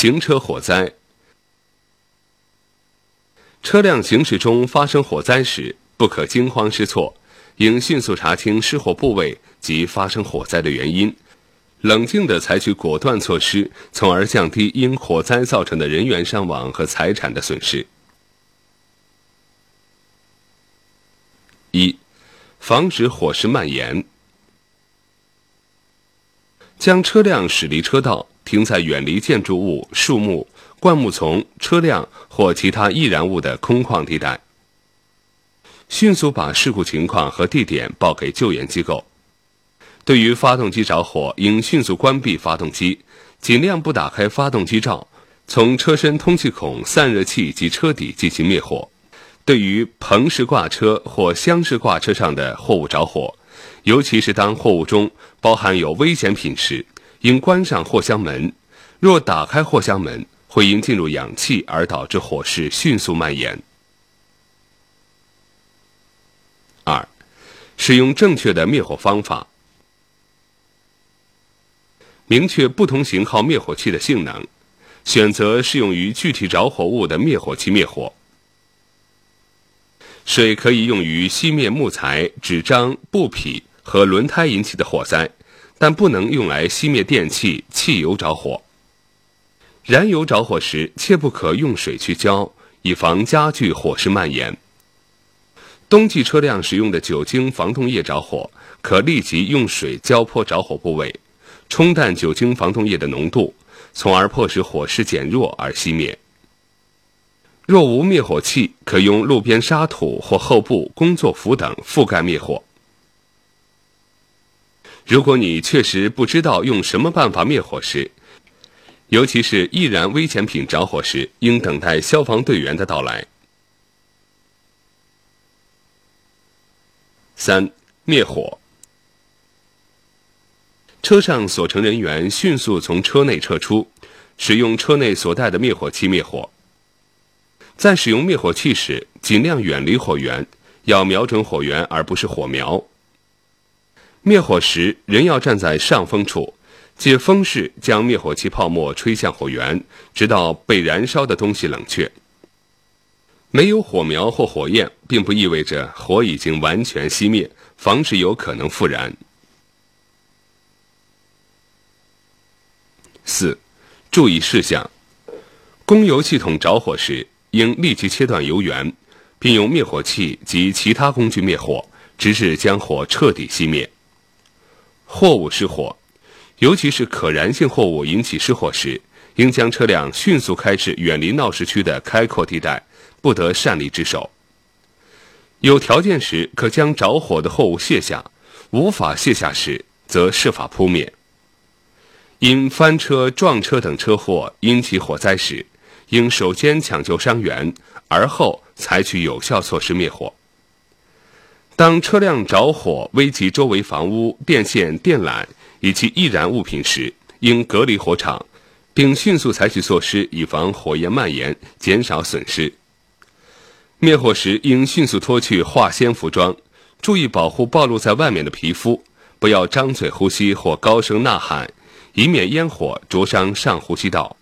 行车火灾。车辆行驶中发生火灾时，不可惊慌失措，应迅速查清失火部位及发生火灾的原因，冷静地采取果断措施，从而降低因火灾造成的人员伤亡和财产的损失。一、防止火势蔓延，将车辆驶离车道，停在远离建筑物、树木。灌木丛、车辆或其他易燃物的空旷地带，迅速把事故情况和地点报给救援机构。对于发动机着火，应迅速关闭发动机，尽量不打开发动机罩，从车身通气孔、散热器及车底进行灭火。对于棚式挂车或厢式挂车上的货物着火，尤其是当货物中包含有危险品时，应关上货箱门。若打开货箱门，会因进入氧气而导致火势迅速蔓延。二，使用正确的灭火方法，明确不同型号灭火器的性能，选择适用于具体着火物的灭火器灭火。水可以用于熄灭木材、纸张、布匹和轮胎引起的火灾，但不能用来熄灭电器、汽油着火。燃油着火时，切不可用水去浇，以防加剧火势蔓延。冬季车辆使用的酒精防冻液着火，可立即用水浇泼着火部位，冲淡酒精防冻液的浓度，从而迫使火势减弱而熄灭。若无灭火器，可用路边沙土或厚布、工作服等覆盖灭火。如果你确实不知道用什么办法灭火时，尤其是易燃危险品着火时，应等待消防队员的到来。三、灭火。车上所乘人员迅速从车内撤出，使用车内所带的灭火器灭火。在使用灭火器时，尽量远离火源，要瞄准火源而不是火苗。灭火时，人要站在上风处。借风势将灭火器泡沫吹向火源，直到被燃烧的东西冷却。没有火苗或火焰，并不意味着火已经完全熄灭，防止有可能复燃。四、注意事项：供油系统着火时，应立即切断油源，并用灭火器及其他工具灭火，直至将火彻底熄灭。货物失火。尤其是可燃性货物引起失火时，应将车辆迅速开至远离闹市区的开阔地带，不得擅离职守。有条件时，可将着火的货物卸下；无法卸下时，则设法扑灭。因翻车、撞车等车祸引起火灾时，应首先抢救伤员，而后采取有效措施灭火。当车辆着火危及周围房屋、电线、电缆。以及易燃物品时，应隔离火场，并迅速采取措施以防火焰蔓延，减少损失。灭火时应迅速脱去化纤服装，注意保护暴露在外面的皮肤，不要张嘴呼吸或高声呐喊，以免烟火灼伤上呼吸道。